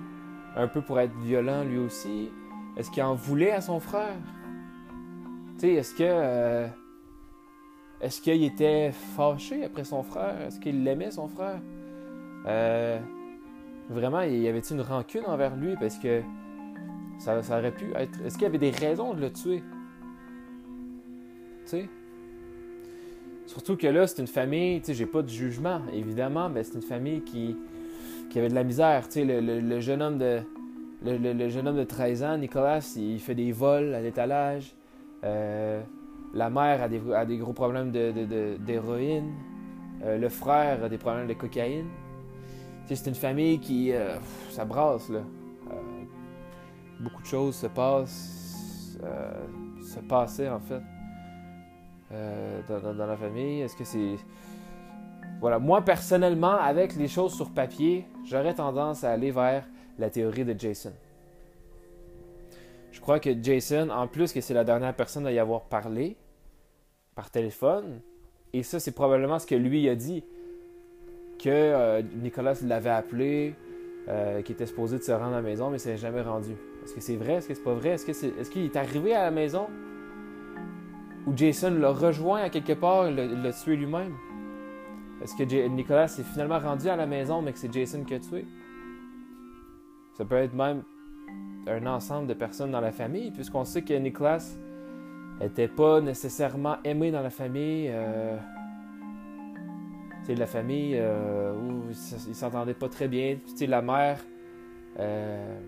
un peu pour être violent lui aussi? Est-ce qu'il en voulait à son frère? Tu sais, est-ce que. Euh, est-ce qu'il était fâché après son frère? Est-ce qu'il l'aimait, son frère? Euh, vraiment, il y avait-il une rancune envers lui? Parce que ça, aurait pu être. Est-ce qu'il y avait des raisons de le tuer? Tu sais? Surtout que là, c'est une famille, tu sais, j'ai pas de jugement, évidemment, mais c'est une famille qui, qui avait de la misère. Tu sais, le, jeune homme de le, jeune homme de 13 ans, Nicolas, il fait des vols à l'étalage. Euh, la mère a des, gros problèmes d'héroïne. De, euh, le frère a des problèmes de cocaïne. Tu sais, c'est une famille qui... Euh, ça brasse, là. Beaucoup de choses se passent. se passaient, en fait. Dans, dans, la famille. Est-ce que c'est... Voilà, moi personnellement, avec les choses sur papier, j'aurais tendance à aller vers la théorie de Jason. Je crois que Jason, en plus que c'est la dernière personne à y avoir parlé par téléphone, et ça c'est probablement ce que lui a dit, que euh, Nicolas l'avait appelé, euh, qui était supposé de se rendre à la maison, mais s'est jamais rendu. Est-ce que c'est vrai? Est-ce que c'est pas vrai? Est-ce qu'il est, arrivé à la maison? Ou Jason l'a rejoint à quelque part, l'a tué lui-même? Est-ce que Nicolas s'est finalement rendu à la maison, mais que c'est Jason qui a tué? Ça peut être même un ensemble de personnes dans la famille, puisqu'on sait que Nicolas n'était pas nécessairement aimé dans la famille. c'est euh, la famille euh, où il s'entendait pas très bien. Puis, la mère, euh,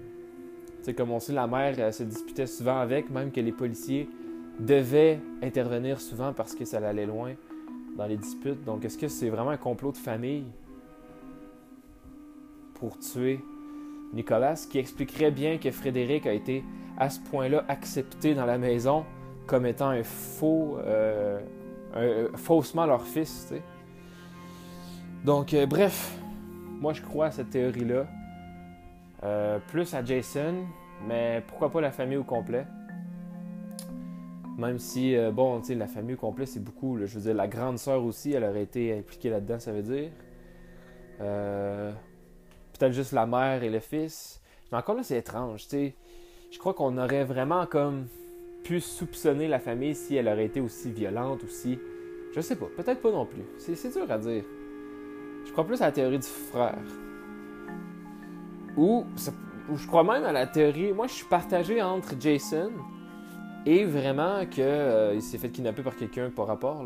comme on sait, la mère euh, se disputait souvent avec, même que les policiers devaient intervenir souvent parce que ça allait loin dans les disputes. Donc, est-ce que c'est vraiment un complot de famille pour tuer Nicolas, qui expliquerait bien que Frédéric a été à ce point-là accepté dans la maison comme étant un faux, euh, euh, faussement leur fils. Donc, bref, moi je crois à cette théorie-là. Plus à Jason, mais pourquoi pas la famille au complet? Même si, euh, bon, tu sais, la famille au complet, c'est beaucoup. je veux dire, la grande sœur aussi, elle aurait été impliquée là-dedans, ça veut dire. Euh, peut-être juste la mère et le fils. Mais encore là, c'est étrange, tu sais. Je crois qu'on aurait vraiment comme pu soupçonner la famille si elle aurait été aussi violente, aussi. Je sais pas, peut-être pas non plus. C'est dur à dire. Je crois plus à la théorie du frère. Ou, je crois même à la théorie. Moi, je suis partagé entre Jason et vraiment qu'il euh, s'est fait kidnapper par quelqu'un par rapport.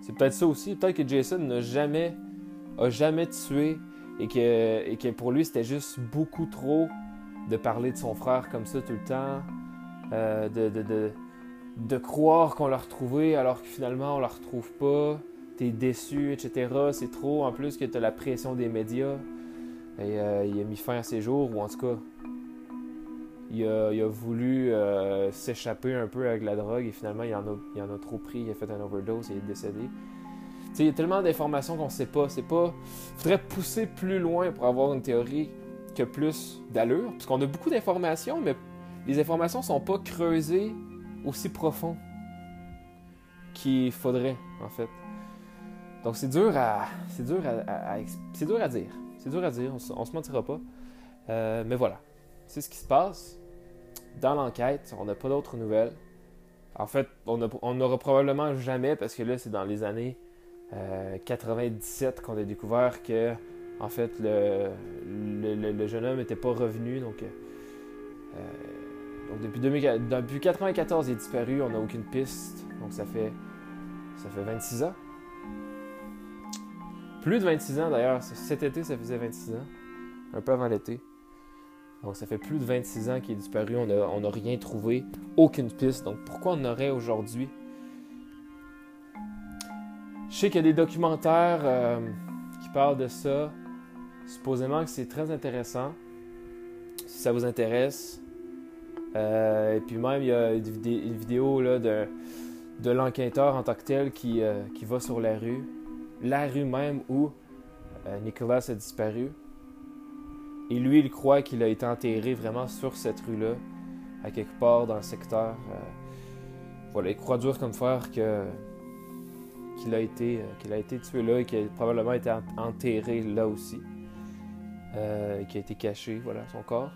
C'est peut-être ça aussi. Peut-être que Jason n'a jamais, a jamais tué et que, et que pour lui c'était juste beaucoup trop de parler de son frère comme ça tout le temps, euh, de, de, de, de, croire qu'on l'a retrouvé alors que finalement on la retrouve pas, t'es déçu, etc. C'est trop en plus que t'as la pression des médias. Euh, il a mis fin à ses jours, ou en tout cas, il a, voulu euh, s'échapper un peu avec la drogue et finalement il en, a, il en a trop pris, il a fait un overdose et il est décédé. il y a tellement d'informations qu'on ne sait pas. C'est pas. faudrait pousser plus loin pour avoir une théorie que plus d'allure. Parce qu'on a beaucoup d'informations, mais les informations sont pas creusées aussi profond qu'il faudrait, en fait. Donc c'est dur à. C'est dur à, c'est dur à dire. C'est dur à dire, on, se mentira pas. Euh, mais voilà. C'est ce qui se passe. dans l'enquête. On n'a pas d'autres nouvelles. En fait, on n'aura probablement jamais, parce que là, c'est dans les années 97 qu'on a découvert que, en fait, le, jeune homme n'était pas revenu. Donc, donc depuis, 1994, il est disparu. On n'a aucune piste. Donc ça fait, ça fait 26 ans. Plus de 26 ans d'ailleurs. Cet été, ça faisait 26 ans. Un peu avant l'été. Donc ça fait plus de 26 ans qu'il est disparu. On n'a on a rien trouvé. Aucune piste. Donc pourquoi on aurait aujourd'hui? Je sais qu'il y a des documentaires euh, qui parlent de ça. Supposément que c'est très intéressant. Si ça vous intéresse, euh, et puis même, il y a une vidéo là, de, de l'enquêteur en tant que tel qui, euh, qui va sur la rue. La rue même où euh, Nicolas a disparu. Et lui, il croit qu'il a été enterré vraiment sur cette rue-là, à quelque part dans le secteur. voilà, il croit dur comme fer que qu'il a été qu'il a été tué là et qu'il a probablement été enterré là aussi, qui a été caché, voilà, son corps.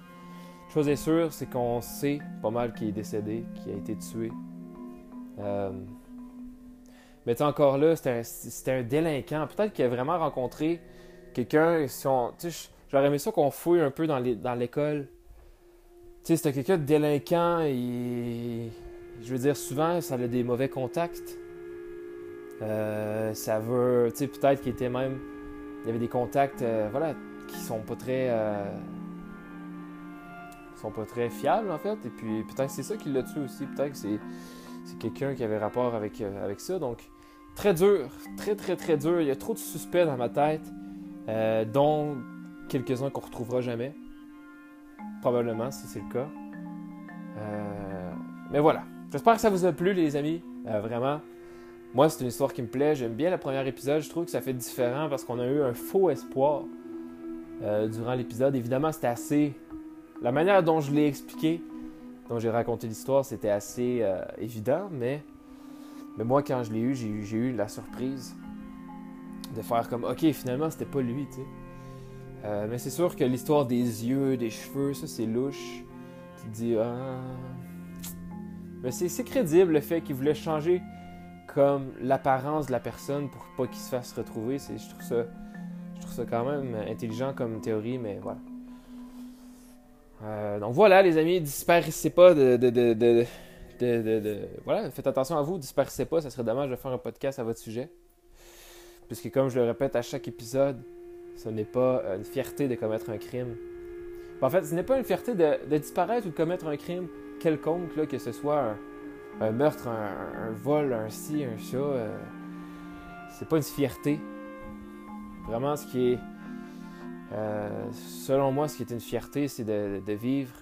Chose est sûre, c'est qu'on sait pas mal qu'il est décédé, qu'il a été tué. Euh, mais encore là, c'était un, délinquant. Peut-être qu'il a vraiment rencontré quelqu'un. Si J'aurais aimé ça qu'on fouille un peu dans l'école. Tu sais, c'était quelqu'un de délinquant et. Je veux dire, souvent, ça a des mauvais contacts. Euh, ça veut. Tu sais, peut-être qu'il était même. Il y avait des contacts, euh, voilà, qui sont pas très sont pas très fiables, en fait. Et puis, peut-être que c'est ça qui l'a tué aussi. Peut-être que c'est, quelqu'un qui avait rapport avec, euh, avec ça. Donc, très dur. Très, très, très dur. Il y a trop de suspects dans ma tête, euh, dont quelques-uns qu'on retrouvera jamais. Probablement, si c'est le cas. Euh, mais voilà. J'espère que ça vous a plu, les amis. vraiment. Moi, c'est une histoire qui me plaît. J'aime bien le premier épisode. Je trouve que ça fait différent parce qu'on a eu un faux espoir durant l'épisode. Évidemment, c'était assez la manière dont je l'ai expliqué, dont j'ai raconté l'histoire, c'était assez euh, évident, mais, mais moi, quand je l'ai eu, j'ai eu la surprise de faire comme, ok, finalement, c'était pas lui, tu sais. Euh, mais c'est sûr que l'histoire des yeux, des cheveux, ça, c'est louche. Tu dis, ah. Mais c'est crédible le fait qu'il voulait changer comme l'apparence de la personne pour pas qu'il se fasse retrouver. Je trouve ça, je trouve ça quand même intelligent comme théorie, mais voilà. Euh, donc voilà, les amis, disparaissez pas de, Voilà, faites attention à vous, disparaissez pas, ça serait dommage de faire un podcast à votre sujet. Puisque, comme je le répète à chaque épisode, ce n'est pas une fierté de commettre un crime. En fait, ce n'est pas une fierté de, disparaître ou de commettre un crime quelconque, là, que ce soit un, meurtre, un, vol, un ci, un ça. Euh, c'est pas une fierté. Vraiment, ce qui est euh, selon moi, ce qui est une fierté, c'est de, vivre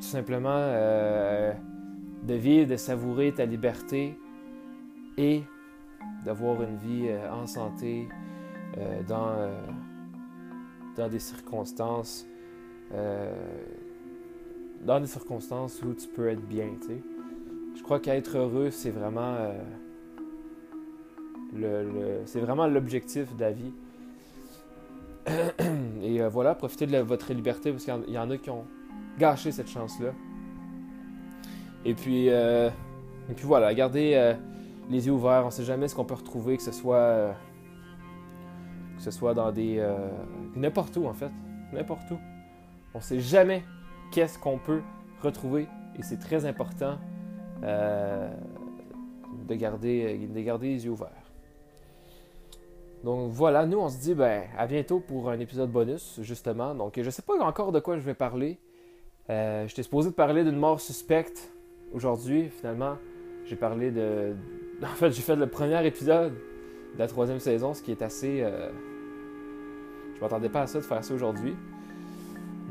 tout simplement, euh, de vivre, de savourer ta liberté et d'avoir une vie euh, en santé dans, dans des circonstances dans des circonstances où tu peux être bien. Je crois qu'être heureux, c'est vraiment le c'est vraiment l'objectif de la vie. Et euh, voilà, profitez de votre liberté parce qu'il y, en a qui ont gâché cette chance-là. Et puis, euh, et puis voilà, gardez euh, les yeux ouverts. On ne sait jamais ce qu'on peut retrouver, que ce soit, que ce soit dans des n'importe où en fait, n'importe où. On ne sait jamais qu'est-ce qu'on peut retrouver et c'est très important de garder, de garder les yeux ouverts. Donc voilà, nous on se dit ben à bientôt pour un épisode bonus justement. Donc je sais pas encore de quoi je vais parler. Euh, J'étais supposé parler d'une mort suspecte aujourd'hui. Finalement, j'ai parlé de. En fait, j'ai fait le premier épisode de la troisième saison, ce qui est assez. Euh... Je m'attendais pas à ça de faire ça aujourd'hui.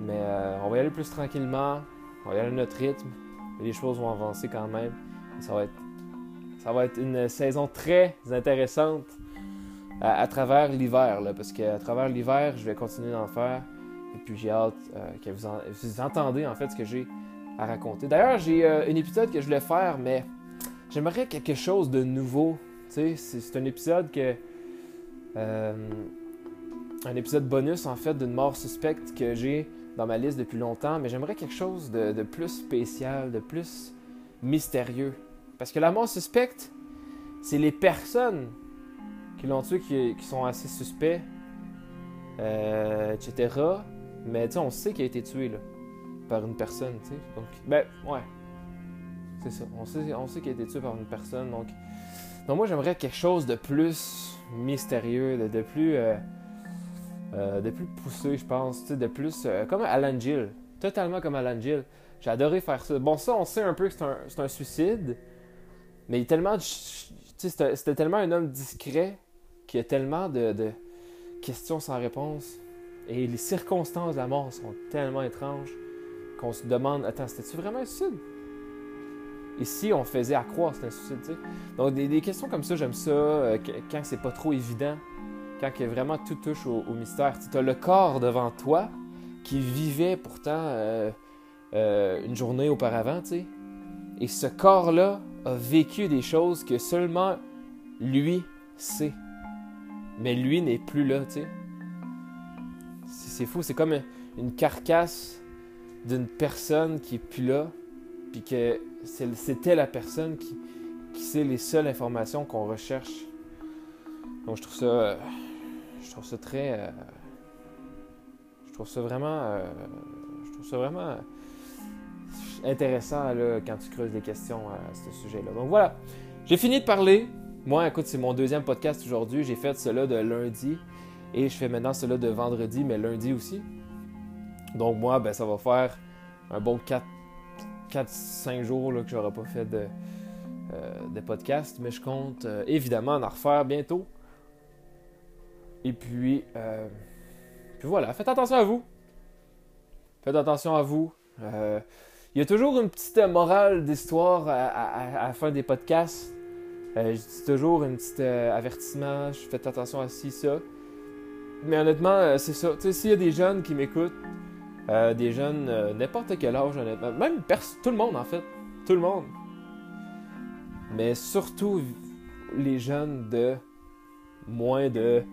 Mais euh, on va y aller plus tranquillement. On va y aller à notre rythme. les choses vont avancer quand même. ça va être. Ça va être une saison très intéressante à, travers l'hiver, parce qu'à travers l'hiver, je vais continuer d'en faire. Et puis j'ai hâte euh, que vous, vous entendez en fait ce que j'ai D'ailleurs, j'ai euh, un épisode que je voulais faire, mais j'aimerais quelque chose de nouveau. C'est, c'est un épisode que. Euh, un épisode bonus en fait d'une mort suspecte que j'ai dans ma liste depuis longtemps, mais j'aimerais quelque chose de, plus spécial, de plus mystérieux. Parce que la mort suspecte, c'est les personnes qui l'ont tué qui, sont assez suspects, euh, etc. Mais on sait qu'il a été tué là, par une personne. Donc, ben, ouais. C'est ça. On sait, on sait qu'il a été tué par une personne. Donc, donc moi, j'aimerais quelque chose de plus mystérieux, de, plus. Euh, euh, de plus poussé, je pense, de plus euh, comme Alan Gill, totalement comme Alan Gill. J'ai adoré faire ça. Bon, ça, on sait un peu que c'est un, suicide, mais il tellement, c'était tellement un homme discret qu'il y a tellement de, questions sans réponse. Et les circonstances de la mort sont tellement étranges qu'on se demande, attends, c'était-tu vraiment un suicide? Ici, on faisait à croire que c'était un suicide. Donc, des, questions comme ça, j'aime ça, euh, quand c'est pas trop évident quand vraiment tout touche au, mystère. Tu as le corps devant toi qui vivait pourtant euh, euh, une journée auparavant, tu. Et ce corps-là a vécu des choses que seulement lui sait. Mais lui n'est plus là, tu sais. C'est fou, c'est comme une carcasse d'une personne qui est plus là, puis que c'était la personne qui, sait les seules informations qu'on recherche. Donc je trouve ça je trouve ça très. Euh, je trouve ça vraiment. Euh, je trouve ça vraiment intéressant là, quand tu creuses des questions à ce sujet-là. Donc voilà, j'ai fini de parler. Moi, écoute, c'est mon deuxième podcast aujourd'hui. J'ai fait cela de lundi et je fais maintenant cela de vendredi, mais lundi aussi. Donc moi, ben, ça va faire un bon 4-5 jours là, que j'aurai pas fait de, euh, podcast, mais je compte évidemment en refaire bientôt. Et puis, euh, puis voilà, faites attention à vous. Faites attention à vous. Euh, il y a toujours une petite morale d'histoire à, la fin des podcasts. Euh, je dis toujours un petit avertissement, faites attention à ci, ça. Mais honnêtement, c'est ça. S'il y a des jeunes qui m'écoutent, des jeunes, n'importe quel âge, même tout le monde en fait, tout le monde. Mais surtout les jeunes de moins de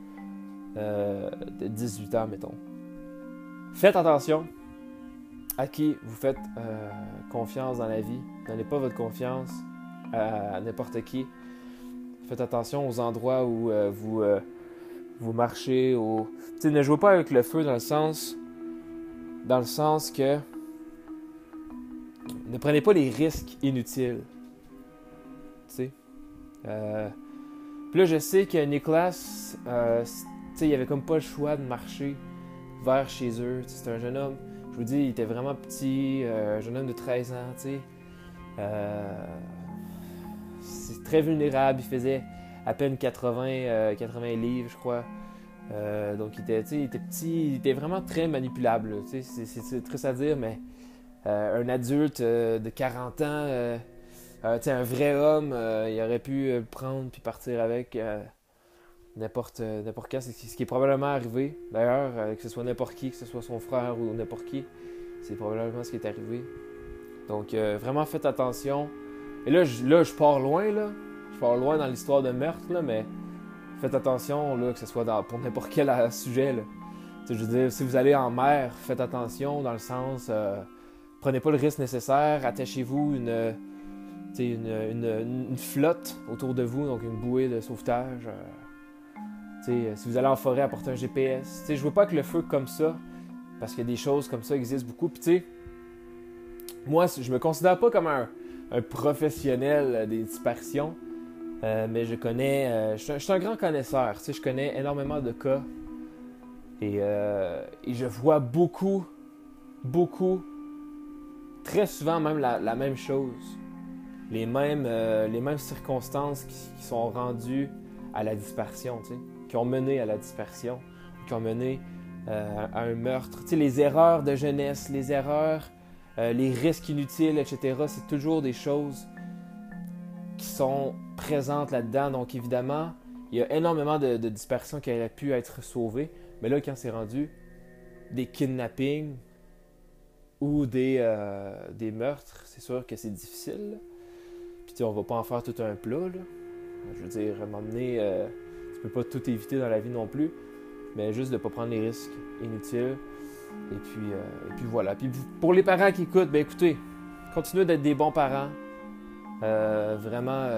euh, de 18 ans, mettons. Faites attention à qui vous faites euh, confiance dans la vie. Donnez pas votre confiance à, n'importe qui. Faites attention aux endroits où euh, vous, vous marchez. Ne jouez pas avec le feu dans le sens dans le sens que ne prenez pas les risques inutiles. Tu sais. Puis là, je sais que Nicolas, sais, il avait comme pas le choix de marcher vers chez eux. C'est un jeune homme, je vous dis, il était vraiment petit, euh, un jeune homme de 13 ans, tu sais. Euh, c'est très vulnérable, il faisait à peine 80, 80 euh, livres, je crois. Donc il était, il était petit, il était vraiment très manipulable. C'est triste à dire, mais un adulte de 40 ans, un vrai homme, il aurait pu le prendre puis partir avec n'importe euh, n'importe quand. C'est ce qui est probablement arrivé. D'ailleurs, euh, que ce soit n'importe qui, que ce soit son frère ou n'importe qui, c'est probablement ce qui est arrivé. Donc, euh, vraiment, faites attention. Et là, je, là, je pars loin, là. Je pars loin dans l'histoire de meurtre, là, mais faites attention, là, que ce soit pour n'importe quel sujet, là. je veux dire, si vous allez en mer, faites attention dans le sens, prenez pas le risque nécessaire, attachez-vous une, une, une, une, flotte autour de vous, donc une bouée de sauvetage. Euh, si vous allez en forêt, apportez un GPS. Je je veux pas que le feu comme ça, parce que des choses comme ça existent beaucoup. Puis, moi, je me considère pas comme un, professionnel des disparitions, euh, mais je connais, je, suis un grand connaisseur. Je connais énormément de cas et, euh, je vois beaucoup, beaucoup, très souvent même la, même chose. Les mêmes, les mêmes circonstances qui, sont rendues à la disparition. sais qui ont mené à la dispersion, qui ont mené euh, à un meurtre. Tu sais, les erreurs de jeunesse, les erreurs, euh, les risques inutiles, etc., c'est toujours des choses qui sont présentes là-dedans. Donc, évidemment, il y a énormément de, de dispersions qui auraient pu être sauvées. Mais là, quand c'est rendu des kidnappings ou des, euh, des meurtres, c'est sûr que c'est difficile. Puis, tu on va pas en faire tout un plat. Je veux dire, m'emmener peux pas tout éviter dans la vie non plus, mais juste de ne pas prendre les risques inutiles. Et puis, euh, et puis voilà. Puis pour les parents qui écoutent, ben écoutez, continuez d'être des bons parents. Euh, vraiment,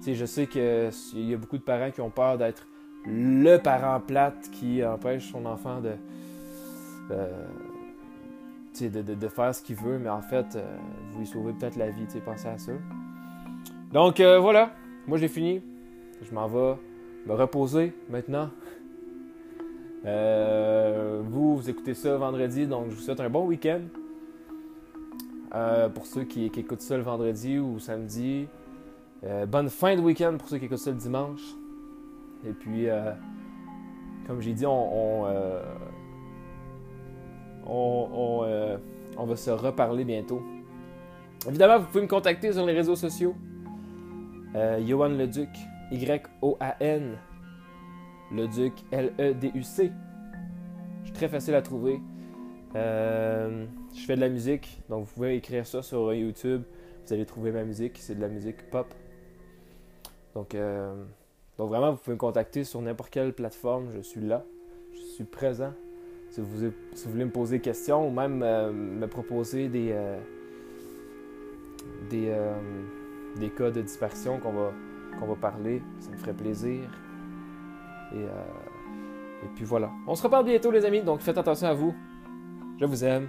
sais, je sais qu'il y a beaucoup de parents qui ont peur d'être le parent plate qui empêche son enfant de, de, de, de, faire ce qu'il veut, mais en fait, vous lui sauvez peut-être la vie, pensez à ça. Donc voilà, moi j'ai fini. Je m'en vais me reposer maintenant. Euh, vous, vous écoutez ça vendredi, donc je vous souhaite un bon week-end. Euh, pour ceux qui, écoutent ça le vendredi ou samedi. Euh, bonne fin de week-end pour ceux qui écoutent ça le dimanche. Et puis, comme j'ai dit, on, on, on, va se reparler bientôt. Évidemment, vous pouvez me contacter sur les réseaux sociaux. Johan Leduc, Y-O-A-N le Duc, L-E-D-U-C. Je suis très facile à trouver. Euh, je fais de la musique, donc vous pouvez écrire ça sur YouTube. Vous allez trouver ma musique, c'est de la musique pop. Donc, euh, vraiment, vous pouvez me contacter sur n'importe quelle plateforme, je suis là. Je suis présent. Si vous, voulez me poser des questions ou même euh, me proposer des, des, des cas de dispersion qu'on va, va parler, ça me ferait plaisir. Et, euh, et puis voilà. On se reparle bientôt, les amis, donc faites attention à vous. Je vous aime.